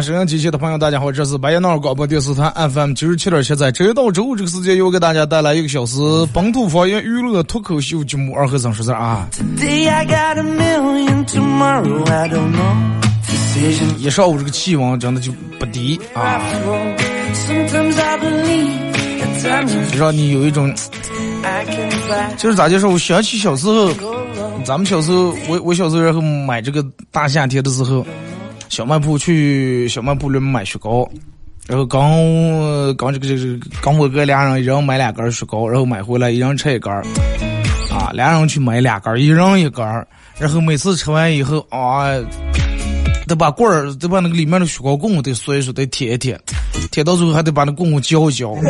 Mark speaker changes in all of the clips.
Speaker 1: 收音机前的朋友，大家好，这是白彦淖尔广播电视台 FM 九十七点七，在周一到周五这个时间，又给大家带来一个小时本土方言娱乐脱口秀节目《二和尚说事啊。一上午这个气温真的就不低啊，就让你有一种，就是咋就说？我想起小时候，咱们小时候，我我小时候然后买这个大夏天的时候。小卖部去小卖部里面买雪糕，然后刚刚这个这个刚我哥俩人一人买两根雪糕，然后买回来一人吃一根儿，啊，俩人去买两根儿，一人一根儿，然后每次吃完以后啊，得把棍儿得把那个里面的雪糕棍得嗦一嗦，得舔一舔，舔到最后还得把那棍棍嚼一嚼，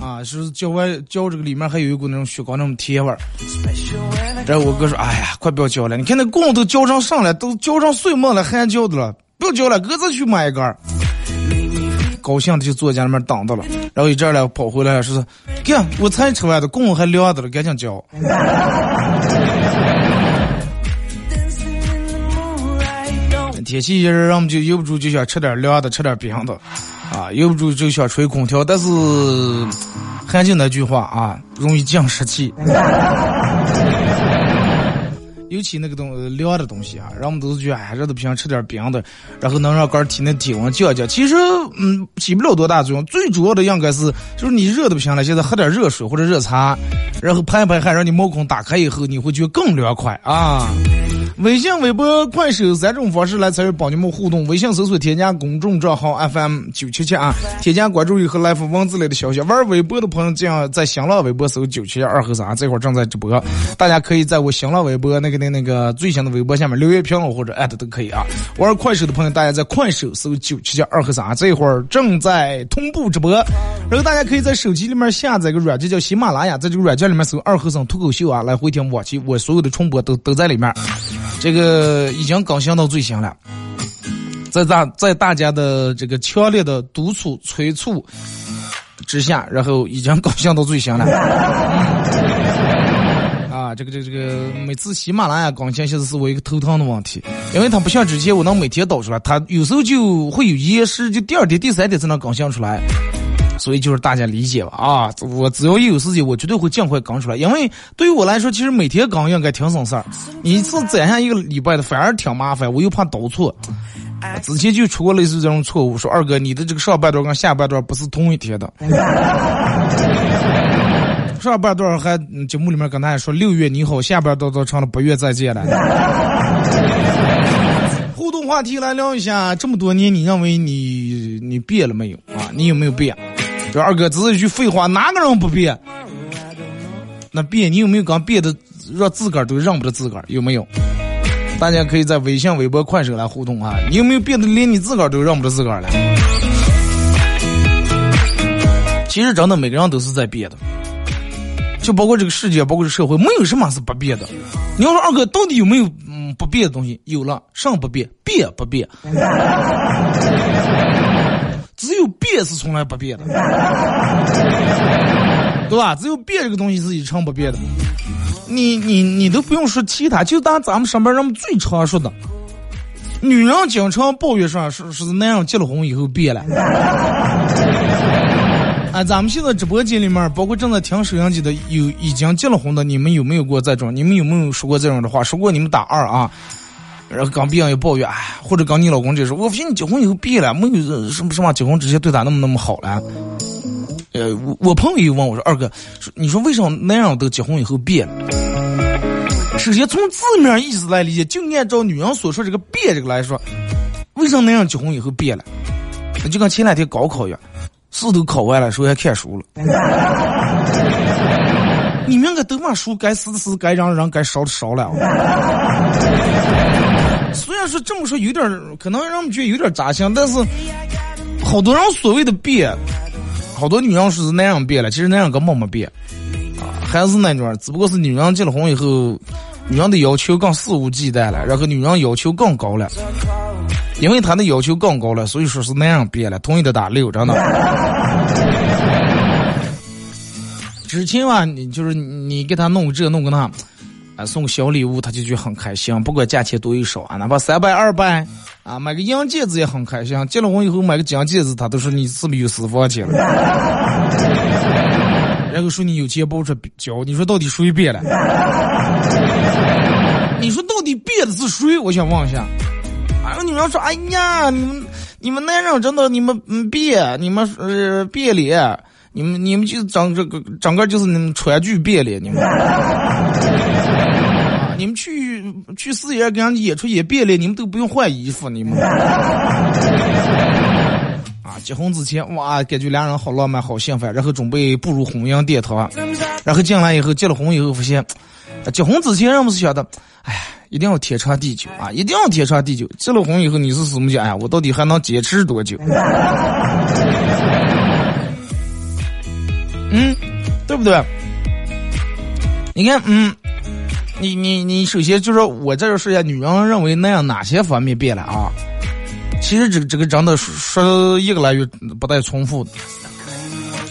Speaker 1: 啊，是嚼完嚼这个里面还有一股那种雪糕那种甜味儿。然后我哥说：“哎呀，快不要浇了！你看那棍都浇上上了，都浇上碎末了，还浇的了，不要浇了，各自去买一根。”高兴的就坐家里面等着了。然后一阵儿跑回来说：“干，我才吃完的，棍还凉着了，赶紧浇。”天气一热，我们就忍不住就想吃点凉的，吃点冰的，啊，忍不住就想吹空调，但是还就那句话啊，容易降湿气。尤其那个东凉的东西啊，人们都是觉得哎热的不行，吃点冰的，然后能让肝体内体温降降。其实嗯起不了多大作用，最主要的应该是就是你热的不行了，现在喝点热水或者热茶，然后排一排汗，让你毛孔打开以后，你会觉得更凉快啊。微信、微博、快手三种方式来参与帮你们互动。微信搜索添加公众账号 FM 九七七啊，添加关注以后来发文字类的消息。玩微博的朋友，这样在新浪微博搜九七二和三，这会儿正在直播，大家可以在我新浪微博那个那那个最新的微博下面留言评论或者艾特都可以啊。玩快手的朋友，大家在快手搜九七七二和三，这会儿正在同步直播。然后大家可以在手机里面下载个软件叫喜马拉雅，在这个软件里面搜二和尚脱口秀啊，来回听往期我所有的重播都都在里面。这个已经更新到最新了，在大在大家的这个强烈的督促催促之下，然后已经更新到最新了。啊，这个这个这个，每次喜马拉雅更新，现在是我一个头疼的问题，因为它不像之前我能每天导出来，它有时候就会有延时，就第二天、第三天才能更新出来。所以就是大家理解吧啊！我只要一有时间，我绝对会尽快更出来。因为对于我来说，其实每天更应该挺省事儿。你一次攒下一个礼拜的，反而挺麻烦。我又怕倒错，之前就出过类似这种错误。说二哥，你的这个上半段跟下半段不是同一天的。上半段还节目里面跟大家说六月你好，下半段都成了八月再见了。互动话题来聊一下，这么多年你认为你你变了没有啊？你有没有变？说二哥只是一句废话，哪个人不变？那变，你有没有刚变的让自个儿都认不得自个儿？有没有？大家可以在微信、微博、快手来互动啊！你有没有变得连你自个儿都认不得自个儿了？其实真的每个人都是在变的，就包括这个世界，包括这社会，没有什么是不变的。你要说二哥到底有没有嗯不变的东西？有了，上不变，变不变。只有变是从来不变的，对吧？只有变这个东西是一成不变的。你你你都不用说其他，就当咱们上班人们最常说的，女人经常抱怨说，是是男人结了婚以后变了。啊，咱们现在直播间里面，包括正在听收音机的，有已经结了婚的，你们有没有过这种？你们有没有说过这种的话？说过你们打二啊。然后刚别人也抱怨，哎，或者跟你老公就说，我发现你结婚以后变了，没有什么什么结婚之前对他那么那么好了。呃，我我朋友又问我说，二哥，你说为什么男人都结婚以后变了？首先从字面意思来理解，就按照女人所说这个变这个来说，为什么男人结婚以后变了？那就跟前两天高考一样，试都考完了，说还看书了。你们该都把书该撕的撕，该让人该烧的烧了。虽然说这么说有点可能让我们觉得有点扎心，但是好多人所谓的变，好多女人说是那样变了，其实那样根本没变，啊，还是那种，只不过是女人结了婚以后，女人的要求更肆无忌惮了，然后女人要求更高了，因为她的要求更高了，所以说是那样变了。同意的打六，真的。之前啊，你就是你给他弄个这弄个那，啊，送小礼物，他就觉得很开心。不管价钱多与少啊，哪怕三百二百，啊，买个银戒指也很开心。结了婚以后买个金戒指，他都说你是不是有私房钱了？然后说你有钱包出交，你说到底谁变了？你说到底变的是谁？我想问一下。啊，女人说：“哎呀，你们你们男人真的你们变，你们呃变脸。”你们你们就整这个整个就是川剧变脸，你们，你们去去四爷给人演出也变脸，你们都不用换衣服，你们。啊，结婚之前哇，感觉两人好浪漫，好幸福，然后准备步入婚姻殿堂，然后进来以后结了婚以后发现，结婚之前人们是想的，哎，一定要天长地久啊，一定要天长地久。结了婚以后你是什么讲？哎呀，我到底还能坚持多久？嗯，对不对？你看，嗯，你你你，首先就是我在这说一下，女人认为那样哪些方面变了啊？其实这个这个真的说一个来月不带重复的。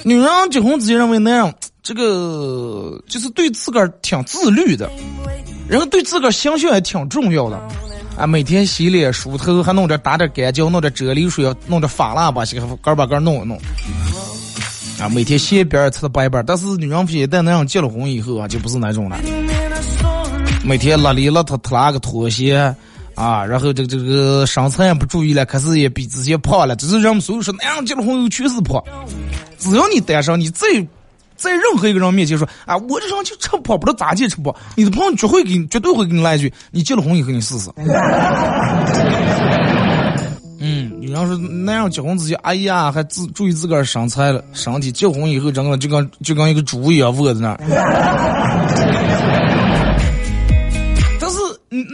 Speaker 1: 女人结婚之前认为那样，这个就是对自个儿挺自律的，然后对自个儿形象也挺重要的啊。每天洗脸梳头，还弄点打点干胶，弄点啫喱水，弄点发蜡把这个把个弄一弄。啊，每天鞋边儿擦的白白，但是女人一旦那样结了婚以后啊，就不是那种了。每天邋里邋遢脱拉个拖鞋啊，然后这个这个身材也不注意了，开始也比之前胖了。这是人们所有说那样结了婚以后全是胖。只要你单身，你在在任何一个人面前说啊，我这人就吃胖，不知道咋地吃胖，你的朋友绝会给你绝对会给你来一句，你结了婚以后你试试。嗯，女人说那样结婚之前，哎呀，还自注意自个儿身材了，身体结婚以后，整个就跟就跟一个猪一样窝在那儿。但是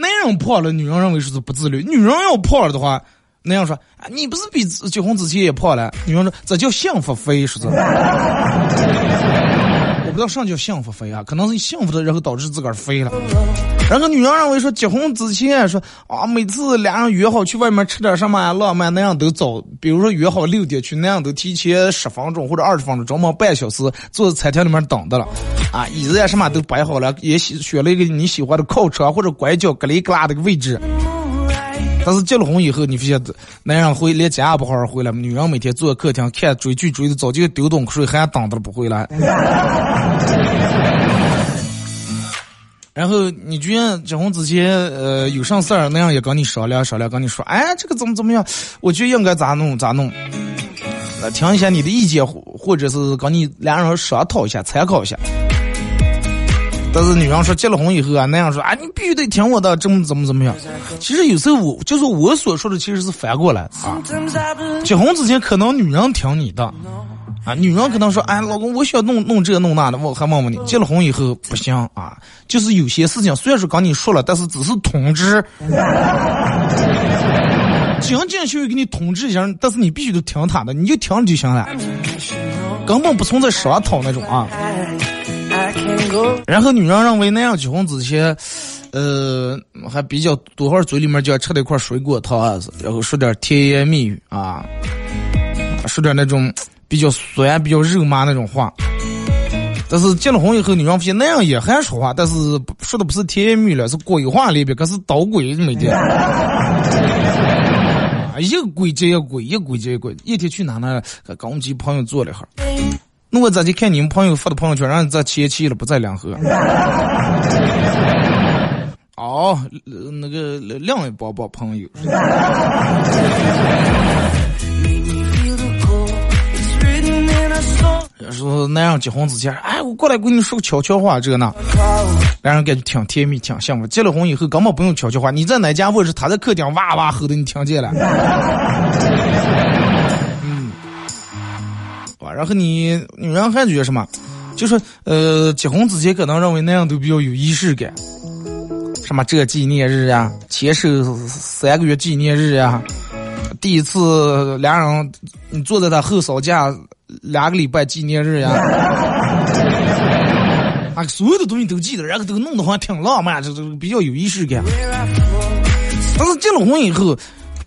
Speaker 1: 男人胖了，女人认为说是不自律；女人要胖了的话，那样说啊，你不是比结婚之前也胖了？女人说这叫幸福肥，说是。我不知道啥叫幸福肥啊，可能是幸福的，然后导致自个儿肥了。然后女人认为说结婚之前说啊，每次俩人约好去外面吃点什么浪漫那样都早，比如说约好六点去那样都提前十分钟或者二十分钟，专门半小时坐在餐厅里面等的了。啊，椅子呀什么都摆好了，也选选了一个你喜欢的靠车或者拐角格里格拉的位置。但是结了婚以后，你发现男人回连家也不好好回来，女人每天坐客厅看追剧追的早就丢东西还等着不回来。然后你居然结婚之前，呃，有啥事儿那样也跟你商量商量，跟你说，哎，这个怎么怎么样？我觉得应该咋弄咋弄。呃，听一下你的意见，或者是跟你两人商讨一下，参考一下。但是女人说结了婚以后啊，那样说啊，你必须得听我的，怎么怎么怎么样？其实有时候我就是我所说的，其实是反过来啊。结婚之前可能女人听你的，啊，女人可能说，哎，老公，我想弄弄这弄那的，我还问问你。结了婚以后不行啊，就是有些事情虽然说跟你说了，但是只是通知，仅仅需要给你通知一下，但是你必须得听他的，你就听就行了，根本不存在商讨那种啊。然后女人认为那样结婚之前，呃，还比较多会儿嘴里面就要吃那块水果糖子，然后说点甜言蜜语啊，说点那种比较酸、比较肉麻那种话。但是结了婚以后，女人发现那样也还说话，但是说的不是甜言蜜语了，是鬼话里边，可是捣鬼每天。一个鬼接一个鬼，一个鬼接一个鬼。一天去哪呢？跟我们几朋友坐了一会儿。那我咋就看你们朋友发的朋友圈，让你在切气了，不在两河。哦，那个另一包包朋友。说男人结婚之前，哎，我过来跟你说个悄悄话，这个呢，男人感觉挺甜蜜，挺幸福。结了婚以后根本不用悄悄话，你在哪家卧室，他在客厅哇哇吼的，你听见了？然后你女人还觉得什么？就说呃，结婚之前可能认为那样都比较有仪式感，什么这纪念日啊，牵手三个月纪念日啊，第一次俩人你坐在他后嫂架。两个礼拜纪念日呀，啊，所有的东西都记得，然后都弄得好像挺浪漫，这这比较有仪式感。但是结了婚以后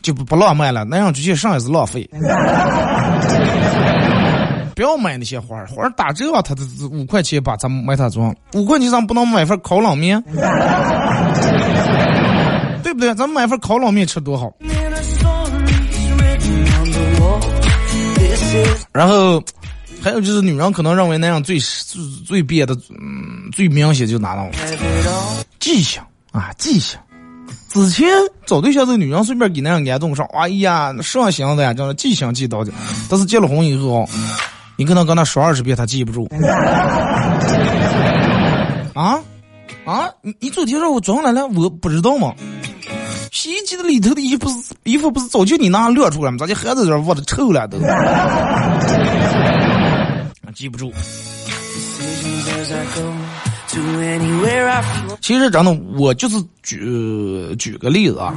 Speaker 1: 就不不浪漫了，那样就像上一次浪费。不要买那些花儿，花儿打折啊，他都五块钱把咱们买它装，五块钱咱不能买份烤冷面，对不对？咱们买份烤冷面吃多好。然后，还有就是女人可能认为那样最最最憋的，嗯，最明显就拿到记性啊，记性。之前找对象的女人随便给那样安动上，哎呀，上心的呀，叫记性记到的。但是结了婚以后，你可能跟他说二十遍，他记不住。啊啊！你你昨天让我装来了，我不知道吗？洗衣机的里头的衣服是衣服不是早就你那晾出来吗？咋就还在这窝着臭了都？记不住。其实真的，我就是举举个例子啊。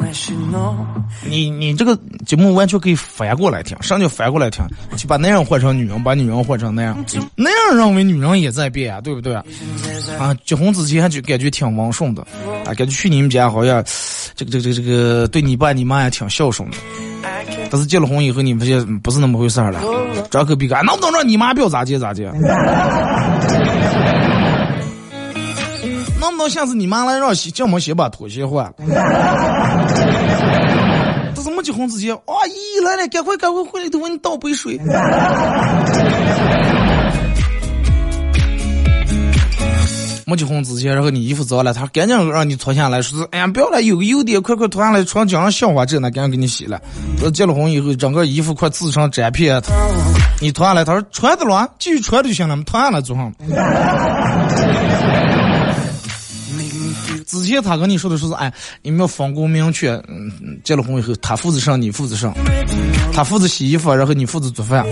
Speaker 1: 你你这个节目完全可以反过来听，什么叫反过来听？就把男人换成女人，把女人换成那样，那样认为女人也在变啊，对不对？啊，结婚之前就感觉挺温顺的，啊，感觉去你们家好像这个这个这个这个对你爸你妈也挺孝顺的。但是结了婚以后，你发现不是那么回事了，张口闭口，能不能让你妈不要咋接咋接？能不能下次你妈来让洗，叫我们先把拖鞋换了？这是没结婚之前，啊姨来了，赶快赶快回来，都给你倒杯水。没结婚之前，然后你衣服脏了，他赶紧让你脱下来，说是哎呀不要了，有个优点，快快脱下来，床脚上笑话这呢，赶紧给你洗了。结了婚以后，整个衣服快自成粘片，你脱下来，他说穿的了，继续穿就行了，脱下来做上。之前他跟你说的说是，哎，你们要分工明确。嗯，结了婚以后，他负责上，你负责上，他负责洗衣服，然后你负责做饭。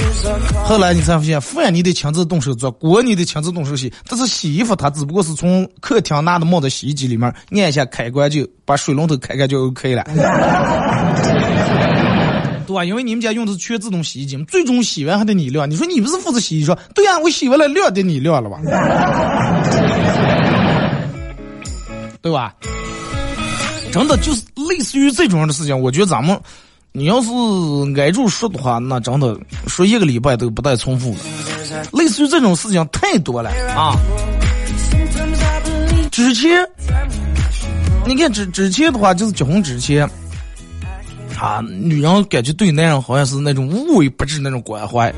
Speaker 1: 后来你才发现，饭你得亲自动手做，锅你得亲自动手洗。但是洗衣服，他只不过是从客厅拿的冒到洗衣机里面，按一下开关就把水龙头开开就 OK 了。对吧？因为你们家用的是全自动洗衣机，最终洗完还得你晾。你说你不是负责洗衣说对呀，我洗完了晾得你晾了吧？对吧？真的就是类似于这种样的事情，我觉得咱们，你要是挨住说的话，那真的说一个礼拜都不带重复的。类似于这种事情太多了啊！之前，你看之之前的话，就是结婚之前，啊，女人感觉对男人好像是那种无微不至那种关怀，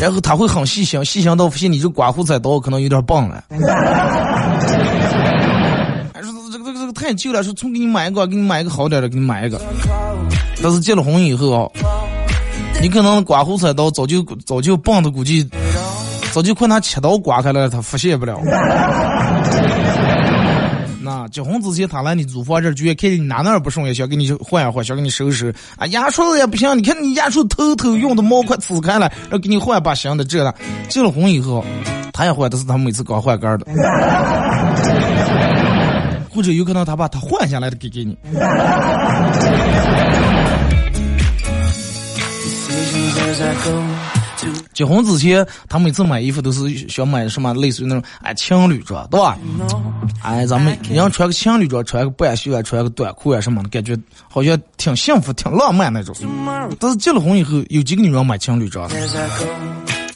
Speaker 1: 然后他会很细心，细心到发现你这刮胡子刀可能有点棒了。太旧了，说重给你买一个，给你买一个好点的，给你买一个。但是结了婚以后啊，你可能刮胡菜刀早就早就棒的，估计早就快拿切刀刮开了，他发现不了。那结婚之前他来你租房这儿，就看见你哪哪不顺眼，想给你换一换，想给你收拾。啊，牙刷子也不行，你看你牙刷头头用的毛快呲开了，要给你换把新的这了。结了婚以后，他也换，但是他每次刚换杆的。或者有可能他把他换下来的给给你。结婚之前，他每次买衣服都是想买什么类似于那种哎情侣装，对吧？哎，咱们人穿个情侣装，穿个半袖啊，穿个短裤啊什么的，感觉好像挺幸福、挺浪漫那种。但是结了婚以后，有几个女人买情侣装？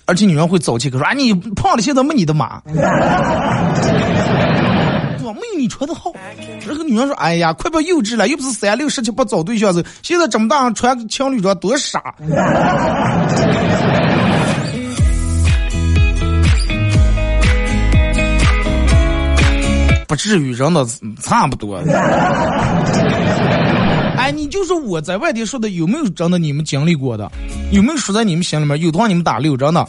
Speaker 1: 而且女人会早起，说啊你胖了现在没你的码。对吧？没有你穿的好。然后女人说：“哎呀，快别幼稚了，又不是三六十七八找对象子，现在这么大穿情侣装多傻。”不至于，真的差不多。哎，你就说我在外地说的有没有真的你们经历过的？有没有说在你们心里面？有的话你们打六，真的。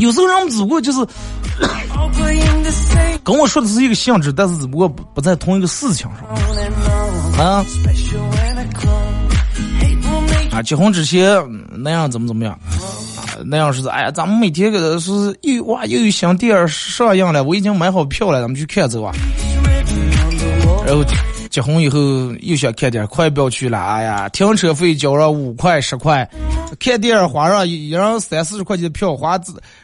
Speaker 1: 有时候人们只不过就是跟我说的是一个性质，但是只不过不在同一个事情上。啊啊！结婚之前那样怎么怎么样啊？那样是哎呀，咱们每天个是又哇又有新电影上映了，我已经买好票了，咱们去看走啊。然后结婚以后又想看点，快不要去了，哎呀，停车费交上五块十块，看电影花上一人三四十块钱的票花，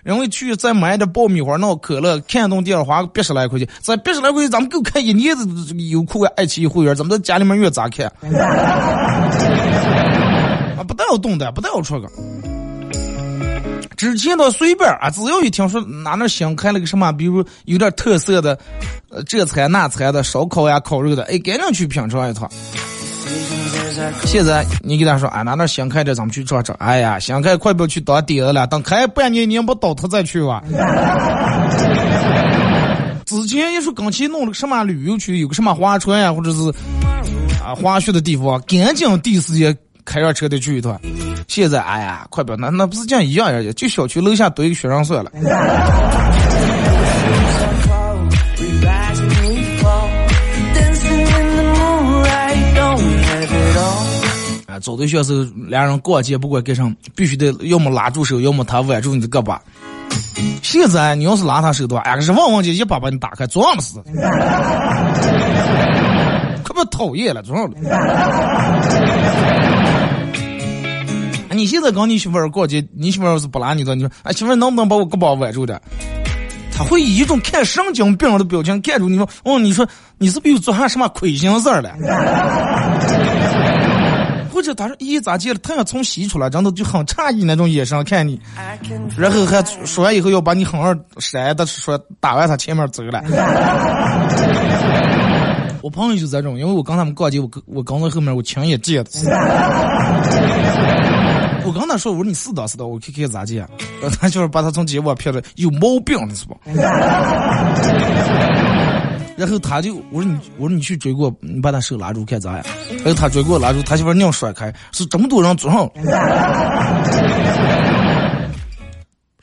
Speaker 1: 因为去再买点爆米花、闹可乐，看动电影花个八十来块钱，这八十来块钱咱们够看一年的优酷爱奇艺会员，咱们在家里面越咋看？啊，不带要动的，不带要出个。之前倒随便啊，只要一听说哪那新开了个什么，比如有点特色的，呃，这菜那菜的烧烤呀、烤肉的，哎，赶紧去品尝一趟。现在你给他说，啊，哪那新开的，咱们去尝尝。哎呀，新开快不要去当爹了，等开半年年不倒他再去吧。之前一说刚去弄了个什么旅游区，有个什么划船呀，或者是啊滑雪的地方，赶紧第一时间。开上车的去一趟，现在哎呀，快不那那不是这样一样呀？就小区楼下堆一个学生算了。啊，找对象时候俩人逛街，不管干什么，必须得要么拉住手，要么他挽住你的胳膊。现在你要是拉他手的话，哎，可是旺旺姐一把把你打开，撞死，可不讨厌了，撞了。你现在跟你媳妇儿过街，你媳妇儿要是不拉你的，你说，哎，媳妇儿能不能把我胳膊挽住点？他会以一种看神经病的表情看住你说，哦，你说你是不是又做啥什么亏心事儿了？或者他说，咦，咋接了？太阳从西出来，真的就很诧异那种眼神看你，然后还说完以后要把你狠狠扇的说打完他前面走了。我朋友就这种，因为我刚他们逛街，我跟我刚在后面，我亲眼见的。我跟他说，我说你是的，是的，我看看咋接。他就是把他从结巴骗了，有毛病了是吧？然后他就我说你我说你去追过，你把他手拉住看咋样？然后他追过拉住，他媳妇硬甩开，是这么多人坐上。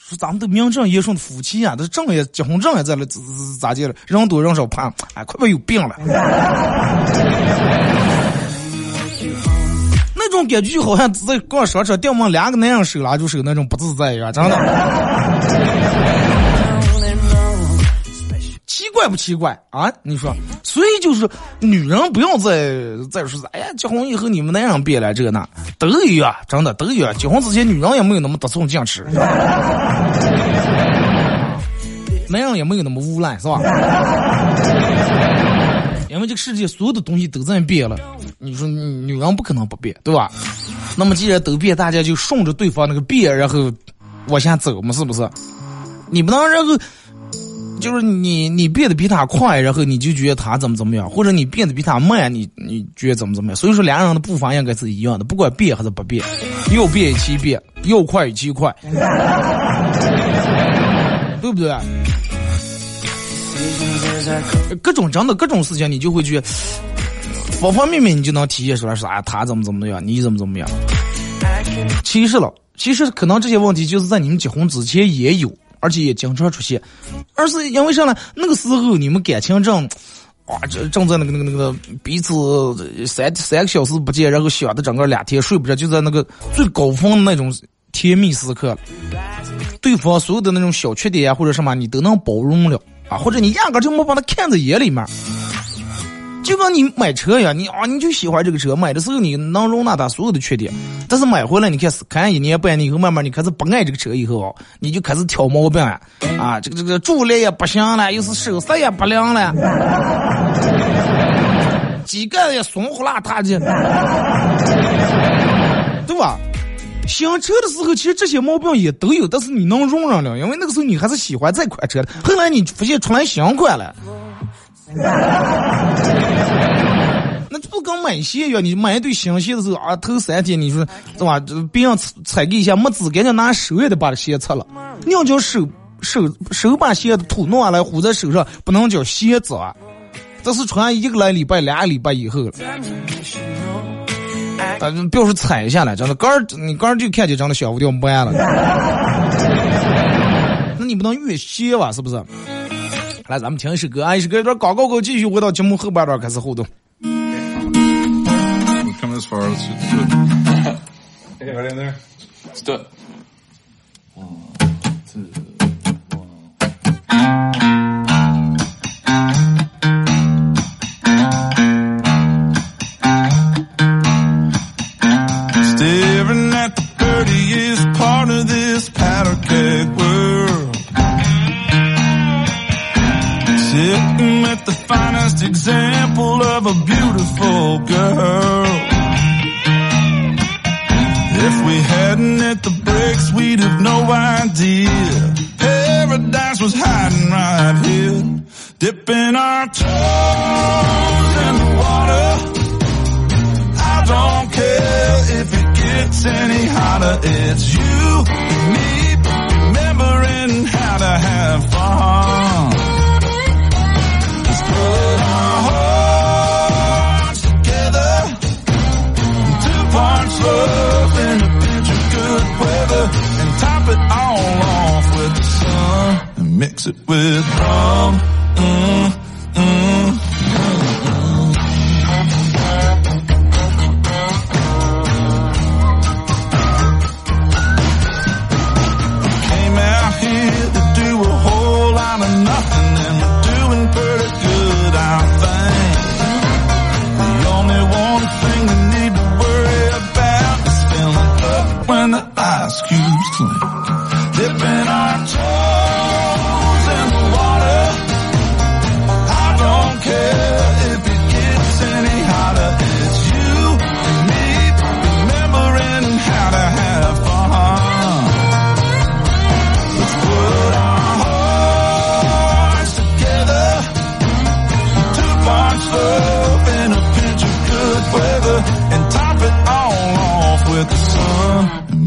Speaker 1: 说咱们都名正言顺的夫妻啊，这证也结婚证也在了，咋咋咋地了？人多人少怕，哎，快不有病了。那种感觉好像在逛商场，电门两个男人手拉住手那种不自在一样，真的。怪不奇怪啊？你说，所以就是女人不要再再说，哎呀，结婚以后你们那样变了，这个那都一样，真的都一样。结婚之前女人也没有那么得寸进尺，男人也没有那么污烂，是吧？因为这个世界所有的东西都在变了，你说女人不可能不变，对吧？那么既然都变，大家就顺着对方那个变，然后往下走嘛，是不是？你不能然后。就是你，你变得比他快，然后你就觉得他怎么怎么样，或者你变得比他慢，你你觉得怎么怎么样？所以说，两人的步伐应该是一样的，不管变还是不变，要变一起变，要快一起快，对不对？各种真的各种事情，你就会去方方面面，你就能体现出来，说啊，他怎么怎么样，你怎么怎么样？其实了，其实可能这些问题就是在你们结婚之前也有。而且也经常出现，而是因为啥呢？那个时候你们感情正，哇，正正在那个那个那个彼此三三个小时不见，然后想的整个两天睡不着，就在那个最高峰的那种甜蜜时刻，对方所有的那种小缺点啊或者什么，你都能包容了啊，或者你压根就没把他看在眼里面。就跟你买车一样，你啊，你就喜欢这个车，买的时候你能容纳它所有的缺点，但是买回来你开始，看一年半年以后，慢慢你开始不爱这个车以后啊，你就开始挑毛病啊，啊，这个这个助力也不行了，又是手刹也不灵了，机盖也松呼啦塌的，对吧？
Speaker 2: 新车的时候，其实这些毛病也都有，但是你能容忍了，因为那个时候你还是喜欢这款车的。后来你发现出来新款了，那就不跟买鞋一样，你买一对新鞋的时候啊，头三天你说是吧？别人踩给一下，没纸，赶紧拿手也得把这鞋擦了。你要叫手手手把鞋的土弄下来糊在手上，不能叫鞋子啊。这是穿一个来礼拜、俩礼拜以后了，啊，别说踩下来，真的杆儿，你杆儿就看见真的小不掉不安了。那你不能越歇吧？是不是？来，咱们听一首歌，啊，一首歌一段广告后继续回到节目后半段开始互动。example of a beautiful girl. If we hadn't hit the brakes, we'd have no idea. Paradise was hiding right here, dipping our toes in the water. I don't care if it gets any hotter. It's you and me remembering how to have fun. Mix it with rum. Mm, mm,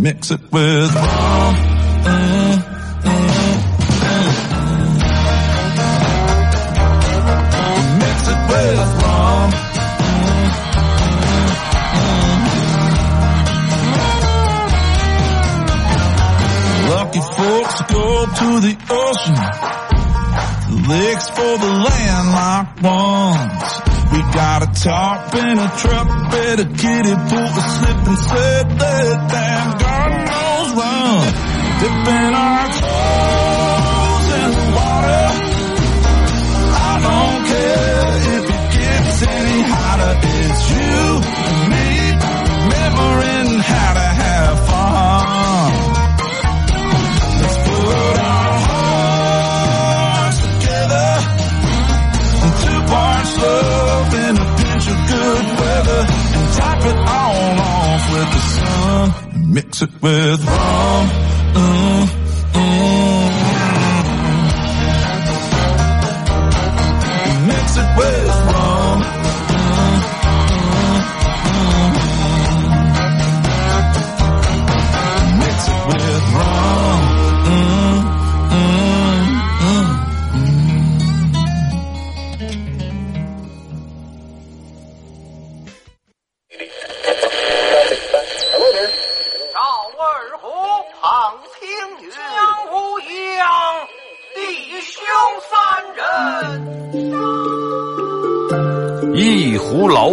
Speaker 2: mix it with rum. Mix it with rum. Lucky folks go to the ocean. The lakes for the landlocked ones. We got a tarp and a truck a kiddie pool, a slip and sled, that damn run. Dipping our toes in the water. I don't care if it gets any hotter. It's you and me remembering how to have fun. Let's put our hearts together. Two parts love and a pinch of good weather. And top it all off with the sun. And mix it with rum.
Speaker 3: Oh.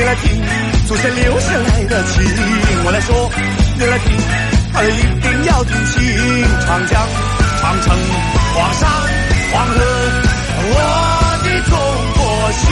Speaker 4: 你来听，祖先留下来的情。我来说，你来听，他一定要听清。长江、长城、黄山、黄河，我的中国心，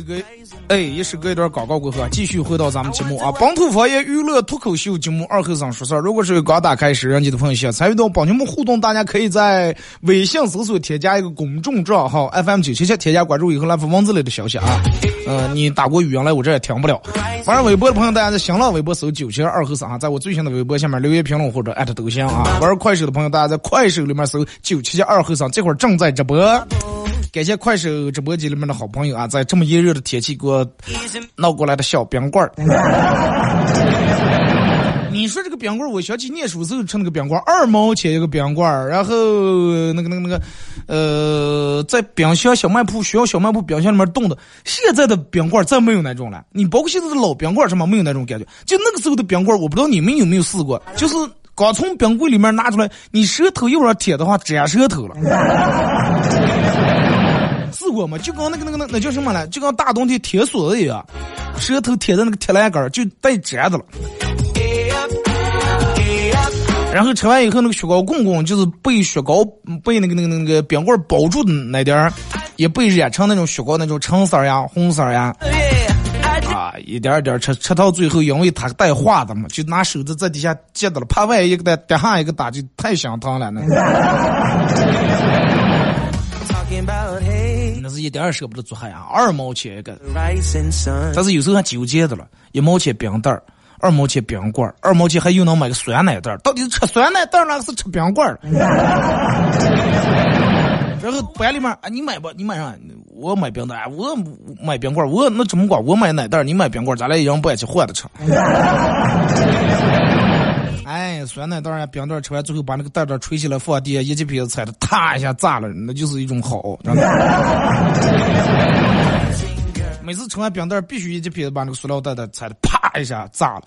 Speaker 1: 好了啊，一首歌，哎，一段广告过后啊，继续回到咱们节目啊，本土方言娱乐脱口秀节目二后生说事儿。如果是刚打开摄像机的朋友想参与到帮你们互动，大家可以在微信搜索添加一个公众账号 FM 九七七，添加关注以后来发文字类的消息啊。嗯、你打过语音来，我这也听不了。反正微博的朋友，大家在新浪微博搜九七二后生啊，在我最新的微博下面留言评论或者艾特都行啊。玩快手的朋友，大家在快手里面搜九七七二后生，这会儿正在直播。感谢快手直播间里面的好朋友啊，在这么炎热的天气给我闹过来的小冰棍儿。你说这个冰棍儿，我想起念书时候吃那个冰棍儿，二毛钱一个冰棍儿，然后那个那个那个，呃，在冰箱小卖铺学校小卖铺冰箱里面冻的。现在的冰棍儿再没有那种了，你包括现在的老冰棍儿什么没有那种感觉。就那个时候的冰棍儿，我不知道你们有没有试过，就是刚从冰柜里面拿出来，你舌头一往上贴的话，粘舌头了。试过吗？就跟那个那个那那叫什么来？就跟大冬天铁锁子一样，舌头贴在那个铁栏杆儿就带粘的了。然后吃完以后，那个雪糕棍棍就是被雪糕被那个那个那个冰棍包住的那点儿，也被染成那种雪糕那种橙色呀、红色呀。啊，一点点吃，吃到最后，因为它带化的嘛，就拿手指在底下接到了，怕万一一个打打下一个打，就太香汤了那。一点儿舍不得做下呀，二毛钱一个。但是有时候还纠结的了，一毛钱冰袋儿，二毛钱冰棍儿，二毛钱还又能买个酸奶袋儿，到底是吃酸奶袋儿呢，还是吃冰棍儿？然后班里面啊，你买吧，你买啥？我买冰袋儿，我买冰棍儿，我那怎么管，我买奶袋儿，你买冰棍儿，咱俩一人不爱吃，换着吃。哎，酸奶袋儿呀，冰袋吃完最后把那个袋袋吹起来放地下，一记皮子踩的，嗒一下炸了，那就是一种好，每次吃完冰袋必须一记皮子把那个塑料袋袋踩的啪一下炸了。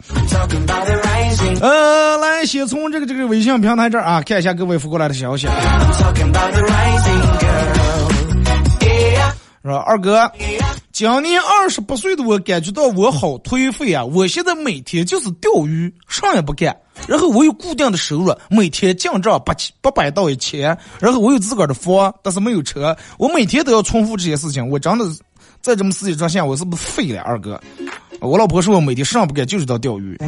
Speaker 1: 呃，来，先从这个这个微信平台这儿啊，看一下各位发过来的消息。
Speaker 4: I'm talking about the rising girl. Yeah.
Speaker 1: 说二哥，今年二十八岁的我感觉到我好颓废啊！我现在每天就是钓鱼，啥也不干。然后我有固定的收入，每天进账八千八百到一千。然后我有自个儿的房，但是没有车。我每天都要重复这些事情，我真的是在这么世界上下，我是不是废了？二哥，我老婆说我每天啥也不干，就知道钓鱼。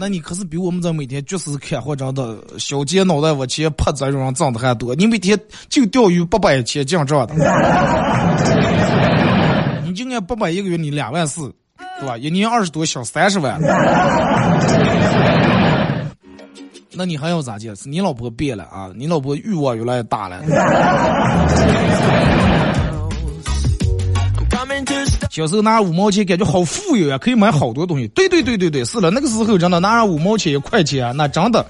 Speaker 1: 那你可是比我们这每天就是看活着的小姐脑袋往前拍这种人挣的还多。你每天就钓鱼八百钱进账的，你就按八百一个月，你两万四，对吧？一年二十多，小三十万。那你还要咋解释？你老婆变了啊？你老婆欲望越来越大了。小时候拿五毛钱感觉好富有啊、可以买好多东西。对对对对对，是了，那个时候真的拿五毛钱一块钱，那真的。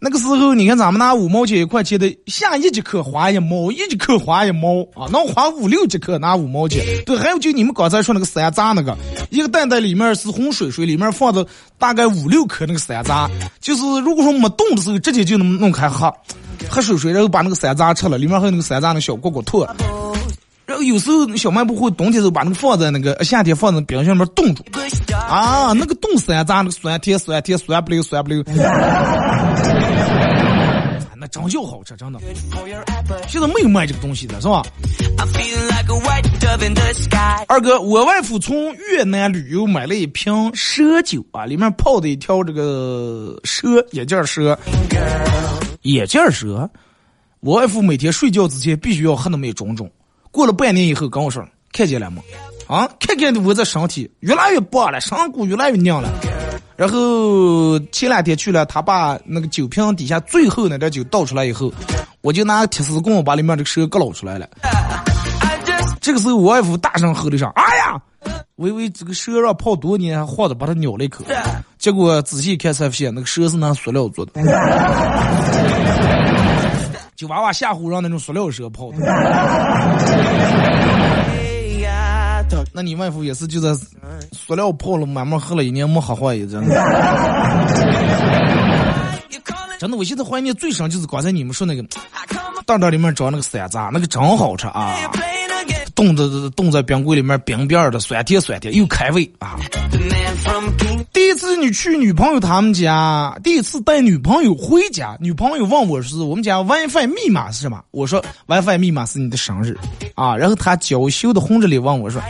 Speaker 1: 那个时候，你看咱们拿五毛钱一块钱的，下一节课花一毛，一节课花一毛啊，能花五六节课拿五毛钱。对，还有就你们刚才说那个山楂那个，一个蛋蛋里面是红水水，里面放着大概五六颗那个山楂，就是如果说没冻的时候，直接就能弄开喝，喝水水，然后把那个山楂吃了，里面还有那个山楂那小果果脱。然后有时候小卖部会冬天时候把那个放在那个夏天放在冰箱里面冻住。啊，那个冻山楂，那个酸甜酸甜酸不溜酸不溜。那真叫好吃，真的。现在没有卖这个东西的，是吧？二哥，我外父从越南旅游买了一瓶蛇酒啊，里面泡的一条这个蛇，眼镜蛇，眼镜蛇。我外父每天睡觉之前必须要喝那么一种种。过了半年以后，跟我说看见了吗？啊，看见的我这身体越来越棒了，上骨越来越硬了。然后前两天去了，他把那个酒瓶底下最后那点酒倒出来以后，我就拿铁丝棍把里面这个蛇给捞出来了。这个时候，我外父大声吼了声：“哎呀！”我以为这个蛇让泡多年，晃着把它咬了一口。结果仔细看才发现，那个蛇是拿塑料做的，就娃娃吓唬让那种塑料蛇泡的。那你外父也是就在塑料泡了，慢慢喝了一年没喝坏，真的。真的，我现在怀念最深就是刚才你们说那个蛋蛋里面装那个山楂，那个真好吃啊！冻在冻在冰柜里面冰冰的，酸甜酸甜又开胃啊！第一次你去女朋友他们家，第一次带女朋友回家，女朋友问我是我们家 WiFi 密码是什么？我说 WiFi 密码是你的生日啊！然后她娇羞的红着脸问我说。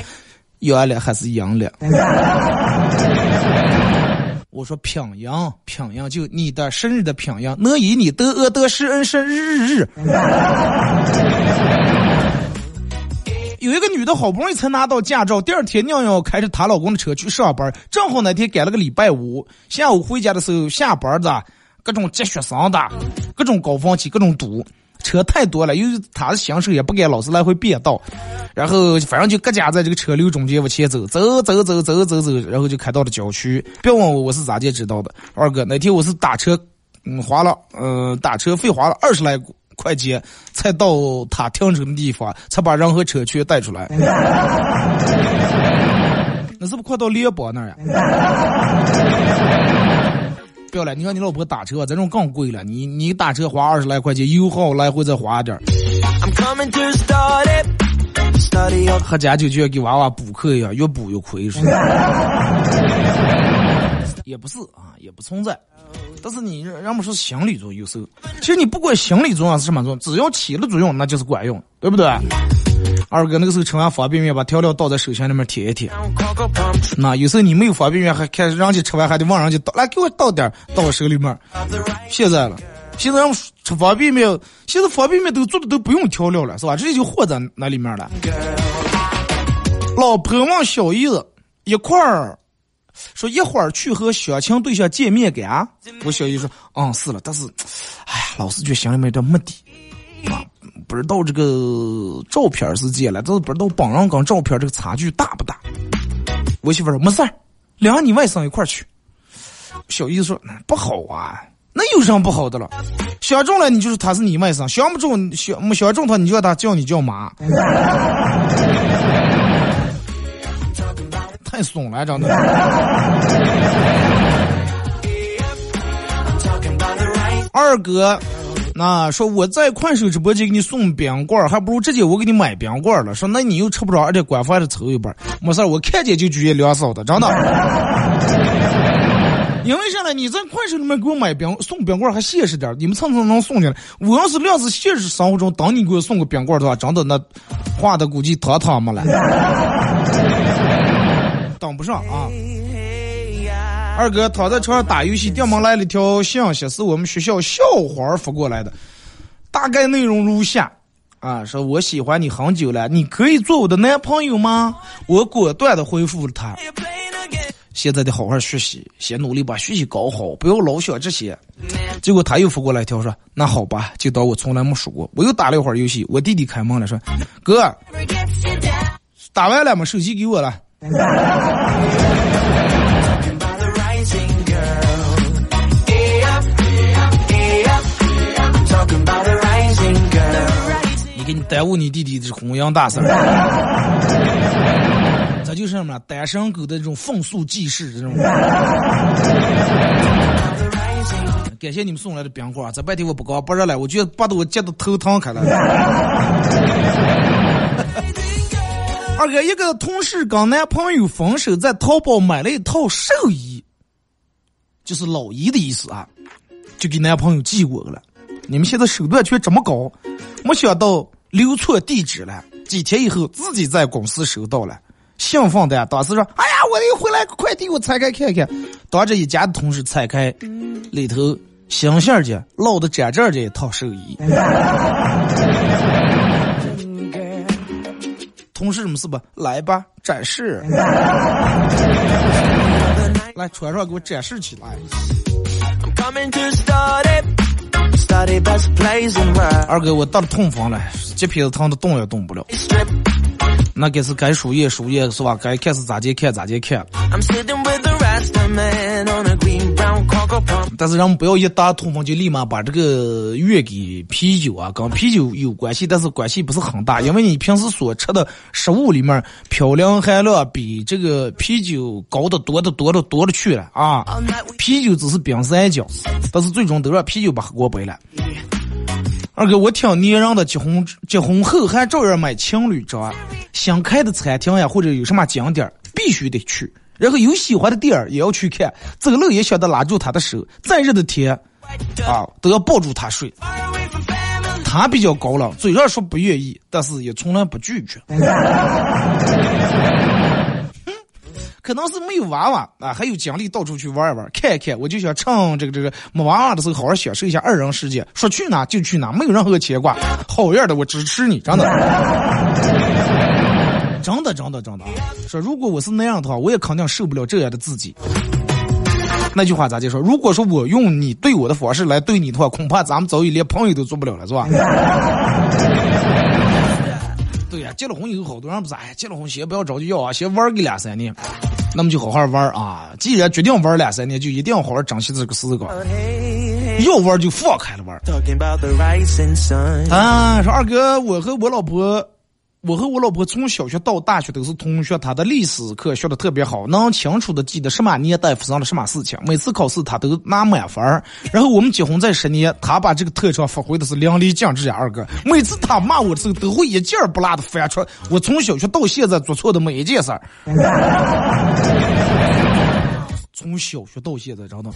Speaker 1: 阳了还是阳了？我说平阳，平阳就你的生日的平阳，能以你得恶得失恩生日日日。有一个女的好不容易才拿到驾照，第二天娘娘开着她老公的车去上班，正好那天赶了个礼拜五，下午回家的时候下班的各种接学生的，各种高峰期，各种堵。车太多了，又她的新手也不敢老是来回变道，然后反正就各家在这个车流中间往前走，走走走走走走，然后就开到了郊区。别问我我是咋地知道的，二哥那天我是打车，嗯，花了，呃，打车费花了二十来块钱才到他停车的地方，才把人和车全带出来。那是不是快到联邦那儿呀？不要了，你看你老婆打车，这种更贵了。你你打车花二十来块钱，油耗来回再花点儿。喝假酒就要给娃娃补课一样，越补越亏是。也不是啊，也不存在。但是你人们说心理作用有时候，其实你不管心理作用是什么作用，只要起了作用，那就是管用，对不对？二哥那个时候吃完方便面，把调料倒在手心里面舔一舔。那有时候你没有方便面，还看人家吃完还得往人家倒，来给我倒点倒我手里面。现在了，现在让吃方便面，现在方便面都做的都不用调料了，是吧？直接就和在那里面了。老婆问小姨子一块儿，说一会儿去和相亲对象见面给啊？我小姨说，嗯，是了，但是，哎呀，老是觉得心里面有点没底。啊，不知道这个照片是见了，但是不知道本人跟照片这个差距大不大。我媳妇说没事儿，两你外甥一块儿去。小姨子说不好啊，那有什么不好的了？相中了你就是他是你外甥，相不中相没相中他，你就让他叫你叫妈。太怂了，真的。二哥。那说我在快手直播间给你送冰棍儿，还不如直接我给你买冰棍儿了。说那你又吃不着，而且官方还得抽一半，没事儿，我看见就举接两嫂的，真的。因为啥呢？你在快手里面给我买冰送冰棍儿还现实点，你们蹭蹭能送进来。我要是量是现实生活中等你给我送个冰棍儿的话，真的那花的估计汤汤没了，等不上啊。二哥躺在床上打游戏，电门来了一条信息，是我们学校校花发过来的，大概内容如下：啊，说我喜欢你很久了，你可以做我的男朋友吗？我果断的回复了他，现在得好好学习，先努力把学习搞好，不要老想这些。结果他又发过来一条说，那好吧，就当我从来没说过。我又打了一会儿游戏，我弟弟开门了，说，哥，打完了吗？手机给我了。你给你耽误你弟弟的弘扬大事儿，这就是什么？单身狗的这种风俗记事，这种。感谢你们送来的冰棍儿，这半天我不高不热了，我觉得把得我急得头疼开了。二哥，一个同事跟男朋友分手，在淘宝买了一套寿衣，就是老姨的意思啊，就给男朋友寄过去了。你们现在手段却这么高，没想到留错地址了。几天以后，自己在公司收到了，兴奋的当时说：“哎呀，我又回来个快递，我拆开看看。”当着一家的同事拆开，里头新鲜的、老的展这的一套寿衣。同事们是吧？来吧，展示。来，穿上给我展示起来。二哥，我到了痛风了，这皮子疼的动也动不了。那该是该输液输液是吧？该看是咋接看咋接看。但是人们不要一打痛风就立马把这个月给啤酒啊，跟啤酒有关系，但是关系不是很大，因为你平时所吃的食物里面嘌呤含量比这个啤酒高的多的多的多了去了啊。啤酒只是冰山脚，但是最终都让啤酒把锅背了。二哥，我听年人的结婚结婚后还照样买情侣装，新开的餐厅呀或者有什么景点必须得去。然后有喜欢的电影也要去看，走路也晓得拉住他的手，再热的天，啊，都要抱住他睡。他比较高冷，嘴上说不愿意，但是也从来不拒绝。可能是没有娃娃啊，还有精力到处去玩一玩、看一看。我就想趁这个这个没娃娃的时候，好好享受一下二人世界。说去哪就去哪，没有任何牵挂。好样的，我支持你，真的。真的，真的，真的。说如果我是那样的话，我也肯定受不了这样的自己。那句话咋就说？如果说我用你对我的方式来对你的话，恐怕咱们早已连朋友都做不了了，是吧？对呀，结了婚以后，好多人不是哎，结了婚先不要着急要啊，先玩个两三年，那么就好好玩啊。既然决定玩两三年，就一定要好好珍惜这个时光。要玩就放开了玩。啊，说二哥，我和我老婆。我和我老婆从小学到大学都是同学，她的历史课学的特别好，能清楚的记得什么年代发生了什么事情。每次考试她都拿满分儿。然后我们结婚在十年，她把这个特长发挥的是淋漓尽致呀，二哥。每次她骂我的时候，都会一件不落的翻出我从小学到现在做错的每一件事儿。从小学到现在，真的，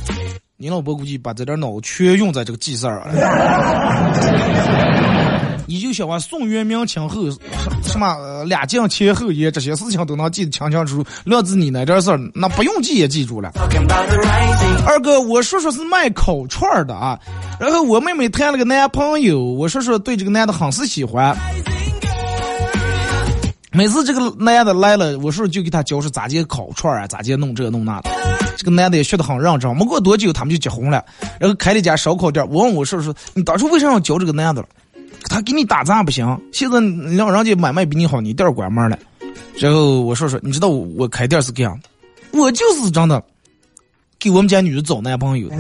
Speaker 1: 你老婆估计把这点脑全用在这个记事儿上了。你就想话宋元明清后什么两晋前后也这些事情都能记得清清楚楚，料子你那点事儿那不用记也记住了。二哥，我叔叔是卖烤串的啊，然后我妹妹谈了个男朋友，我叔叔对这个男的很是喜欢。每次这个男的来了，我叔叔就给他教是咋接烤串啊，咋接弄这弄那的。这个男的也学得很认真，没过多久他们就结婚了，然后开了一家烧烤店。我问我叔叔，你当初为啥要教这个男的？他给你打杂不行，现在让人家买卖比你好，你店关门了。然后我说说，你知道我开店是这样，我就是真的给我们家女的找男朋友。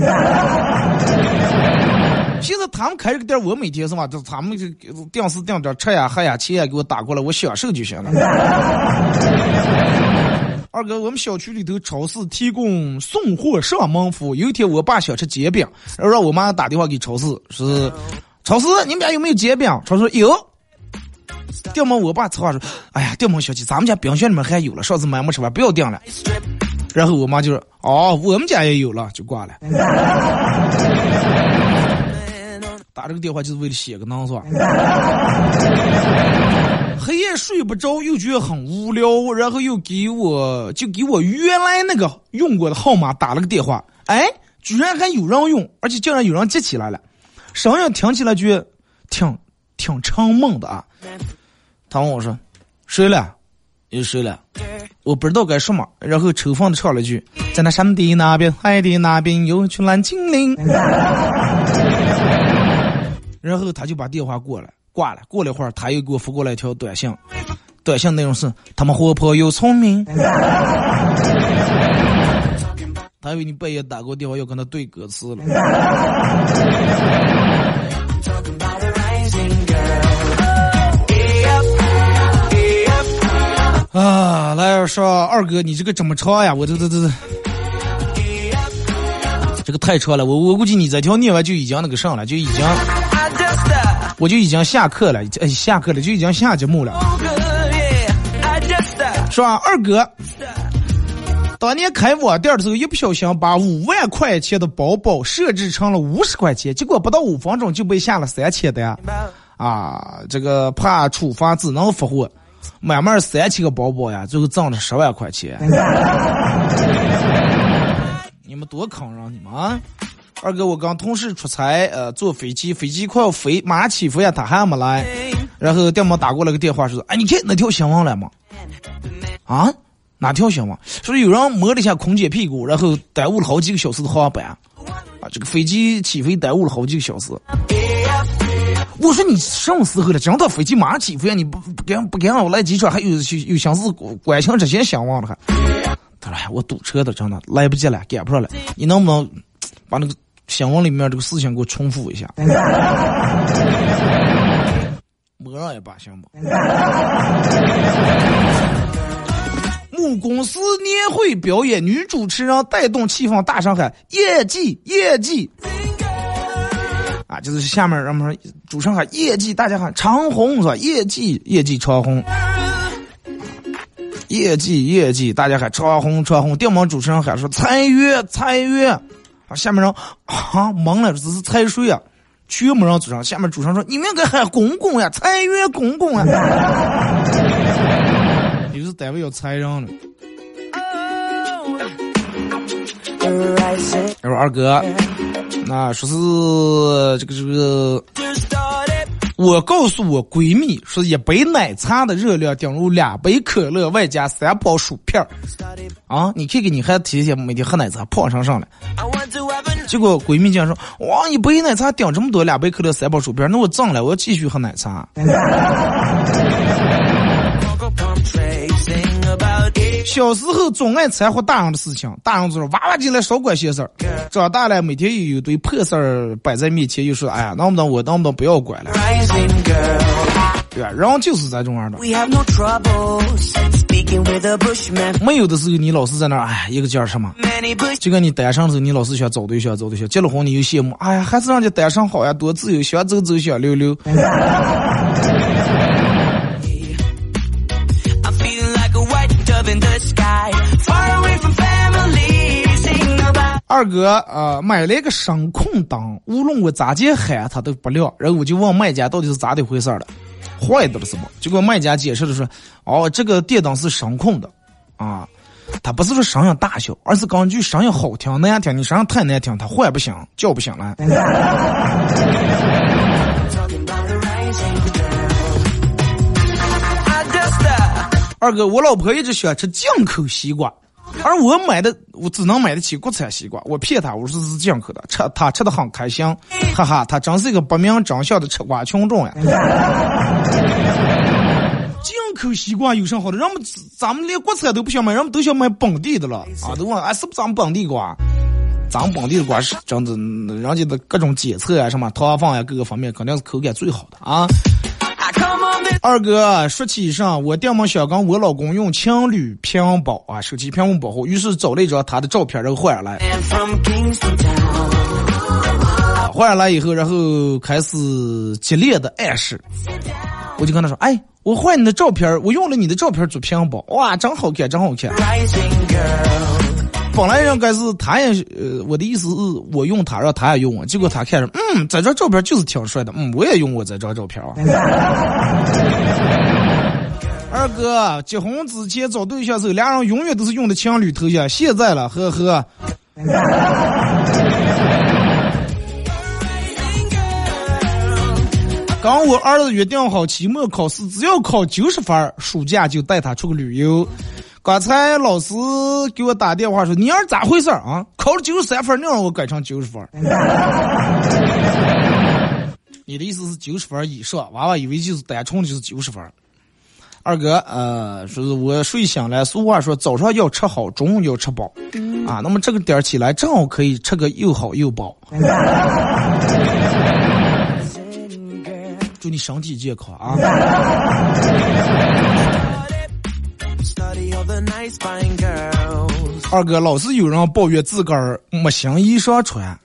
Speaker 1: 现在他们开这个店，我每天是吧？就他们就定时定点吃呀、喝呀、钱呀给我打过来，我享受就行了。二哥，我们小区里头超市提供送货上门服务。有一天我爸想吃煎饼，然后让我妈打电话给超市是。超市，你们家有没有煎饼？超市有。订门，我爸策划说：“哎呀，订门小气，咱们家冰箱里面还有了，上次买没吃完，不要订了。”然后我妈就说：“哦，我们家也有了，就挂了。”打这个电话就是为了写个囊，是吧？黑夜睡不着，又觉得很无聊，然后又给我就给我原来那个用过的号码打了个电话，哎，居然还有人用，而且竟然有人接起来了。声音听起来就挺挺沉闷的啊！他问我说：“睡了？又睡了？”我不知道该说嘛，然后抽风的唱了句：“在那山的那边，海的那边，有群蓝精灵。”然后他就把电话过来挂了。过了一会儿，他又给我发过来一条短信，短信内容是：“他们活泼又聪明。” 他以为你半夜打过电话要跟他对歌词了。啊，来说二哥，你这个怎么唱呀？我这这这，这个太长了。我我估计你这条念完就已经那个上了，就已经，我就已经下课了，哎，下课了就已经下节目了，是吧？二哥。当年开网店的时候，一不小心把五万块钱的包包设置成了五十块钱，结果不到五分钟就被下了三千单。啊，这个怕处罚只能发货，慢慢三千个包包呀，最后挣了十万块钱。你们多坑人，你们啊！二哥，我跟同事出差，呃，坐飞机，飞机快要飞，马上起飞呀，他还没来。然后电报打过来个电话，说：“哎，你看那条新闻了吗？啊，哪条新闻？说有人摸了一下空姐屁股，然后耽误了好几个小时的航班。啊，这个飞机起飞耽误了好几个小时。我说你什么时候了？真的飞机马上起飞，你不不赶不赶我来机场，还有有有心思关心这些新闻了还？他说：我堵车的，真的来不及了，赶不上了。你能不能 把那个？”新闻里面这个事情给我重复一下，摸上也罢行不？母公司年会表演，女主持人带动气氛，大声喊业绩业绩。啊，就是下面让们主持人喊业绩，大家喊长虹是吧？业绩业绩长虹，业绩业绩，大家喊长虹长虹。电门主持人喊说裁员裁员。啊，下面人啊懵了，这是财税啊，全部人组上。下面主持人说：“你们应该喊公公呀，财源公公啊。”单位要裁人了。他说：“二哥，那说是这个这个。”我告诉我闺蜜，说一杯奶茶的热量等于两杯可乐外加三包薯片，啊，你看看你还天天每天喝奶茶胖上上了。结果闺蜜竟然说，哇，一杯奶茶顶这么多，两杯可乐三包薯片那我涨了，我要继续喝奶茶。小时候总爱掺和大人的事情，大人就说娃娃进来少管闲事儿。长大了每天又有堆破事儿摆在面前，又说哎呀，能不能我能不能不要管了？对吧？人就是这种样的。没有的时候你老是在那儿，哎，一个劲儿什么？就跟你单身的时候，你老是想找对象找对象，结了婚你又羡慕，哎呀，还是人家单身好呀，多自由，想走走想溜溜。二哥啊，买了一个声控灯，无论我咋接喊它都不亮。然后我就问卖家到底是咋的回事了，坏的了是吗？结果卖家解释的说，哦，这个电灯是声控的，啊，它不是说声音大小，而是根据声音好听难听，你声音太难听，它坏不行，叫不醒了。二哥，我老婆一直喜欢吃进口西瓜，而我买的我只能买得起国产西瓜。我骗他，我说是进口的，吃他吃的很开心，哈哈，他真是一个不明真相的吃瓜群众呀！进口西瓜有啥好的？人们咱们连国产都不想买，人们都想买本地的了啊！都问啊，是不是咱们本地瓜？咱们本地的瓜是真的，人家的各种检测啊，什么糖分呀，各个方面肯定是口感最好的啊。二哥说起以上，我爹妈想跟我老公用情侣屏保啊，手机屏幕保护，于是找了一张他的照片，然后换下来。换下来以后，然后开始激烈的暗示，我就跟他说：“哎，我换你的照片，我用了你的照片做屏保，哇，真好看，真好看。”本来应该是他也呃，我的意思是我用他，让他也用我。结果他看着，嗯，这张照片就是挺帅的，嗯，我也用过这张照片。二哥结婚之前找对象时候，俩人永远都是用的情侣头像，现在了，呵呵。刚我儿子约定好期末考试，只要考九十分，暑假就带他出个旅游。刚才老师给我打电话说：“你儿咋回事啊？考了九十三分，你让我改成九十分。你的意思是九十分以上？娃娃以为就是单纯就是九十分。二哥，呃，说是我睡醒了。俗话说，早上要吃好，中午要吃饱，啊，那么这个点起来正好可以吃个又好又饱。祝你身体健康啊！二哥，老是有人抱怨自个儿没新衣裳穿，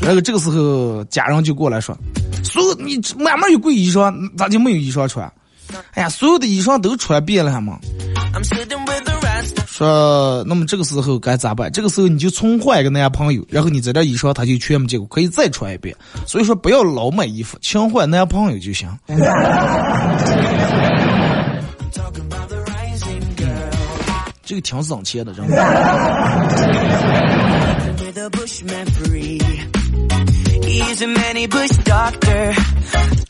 Speaker 1: 那个这个时候家人就过来说：“所有你慢慢有贵衣裳，咋就没有衣裳穿？哎呀，所有的衣裳都穿遍了嘛。”说说，那么这个时候该咋办？这个时候你就重换一个男朋友，然后你在这衣裳他就全没见过，可以再穿一遍。所以说不要老买衣服，勤换男朋友就行。这个挺省钱的，真的。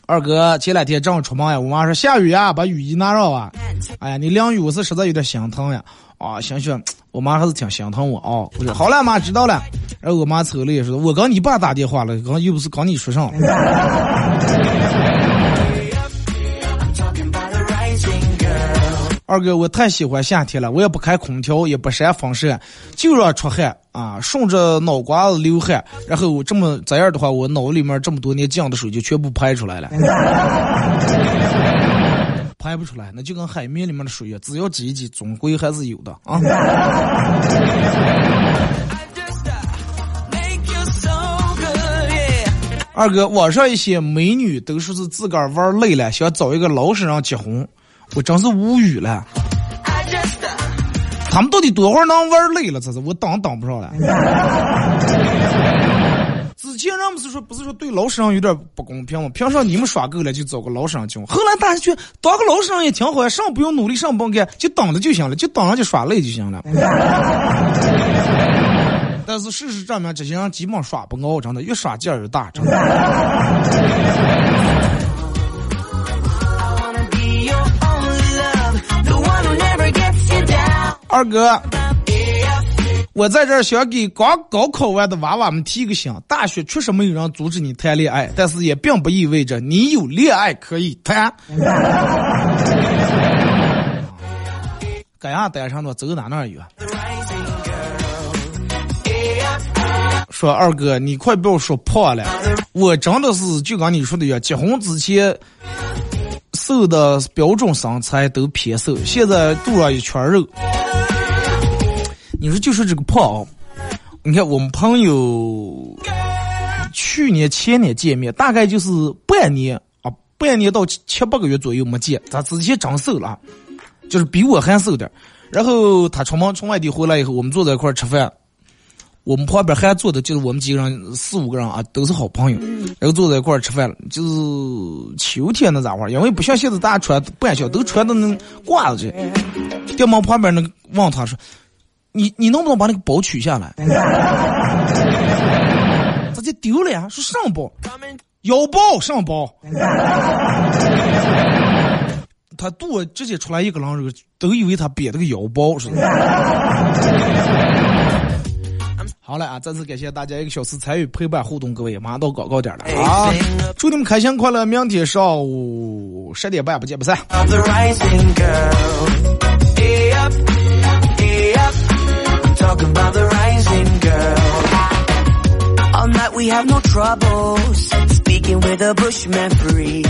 Speaker 1: 二哥，前两天正好出门呀，我妈说下雨呀，把雨衣拿上吧。哎呀，你淋雨我是实在有点心疼呀。啊，行行，我妈还是挺心疼我啊。我说好了，妈知道了。然后我妈走了也说，我跟你爸打电话了，刚又不是跟你说上。二哥，我太喜欢夏天了，我也不开空调，也不扇风扇，就让出汗啊，顺着脑瓜子流汗，然后我这么这样的话，我脑里面这么多年降的水就全部排出来了。排不出来，那就跟海绵里面的水一样，只要挤一挤，总归还是有的啊。二哥，网上一些美女都说是自个儿玩累了，想找一个老实人结婚。我真是无语了，他们到底多会儿能玩累了？这是我当当不上了。之前人不是说不是说对老实人有点不公平吗？凭啥你们耍够了就找个老实人去？后来大家觉得当个老实人也挺好呀，上不用努力，上不用干，就等着就行了，就等着就耍累就行了。但是事实证明，这些人基本耍不熬，真的越耍劲儿越大，真的。二哥，我在这儿想给刚高考完的娃娃们提个醒：大学确实没有人阻止你谈恋爱，但是也并不意味着你有恋爱可以谈。干啥单身的走哪哪有？说二哥，你快不要说破了，我真的是就跟你说的一样，结婚之前。瘦的标准身材都偏瘦，现在肚上一圈肉。你说就是这个胖，你看我们朋友去年前年见面，大概就是半年啊，半年到七八个月左右没见，他之前长瘦了，就是比我还瘦点。然后他出门从外地回来以后，我们坐在一块吃饭。我们旁边还坐的就是我们几个人，四五个人啊，都是好朋友，然后坐在一块儿吃饭了。就是秋天那咋玩？因为不像现在大家穿半袖，都穿的那褂子去。电门旁边那个问他说：“你你能不能把那个包取下来？” 直接丢了呀！说上包，腰包上包。他肚直接出来一个狼人，都以为他憋了个腰包似的。好了啊！再次感谢大家一个小时参与陪伴互动，各位马上到广告点了啊！祝你们开心快乐！明天上午十点半不见不散。All night we have no troubles speaking with a bushman free.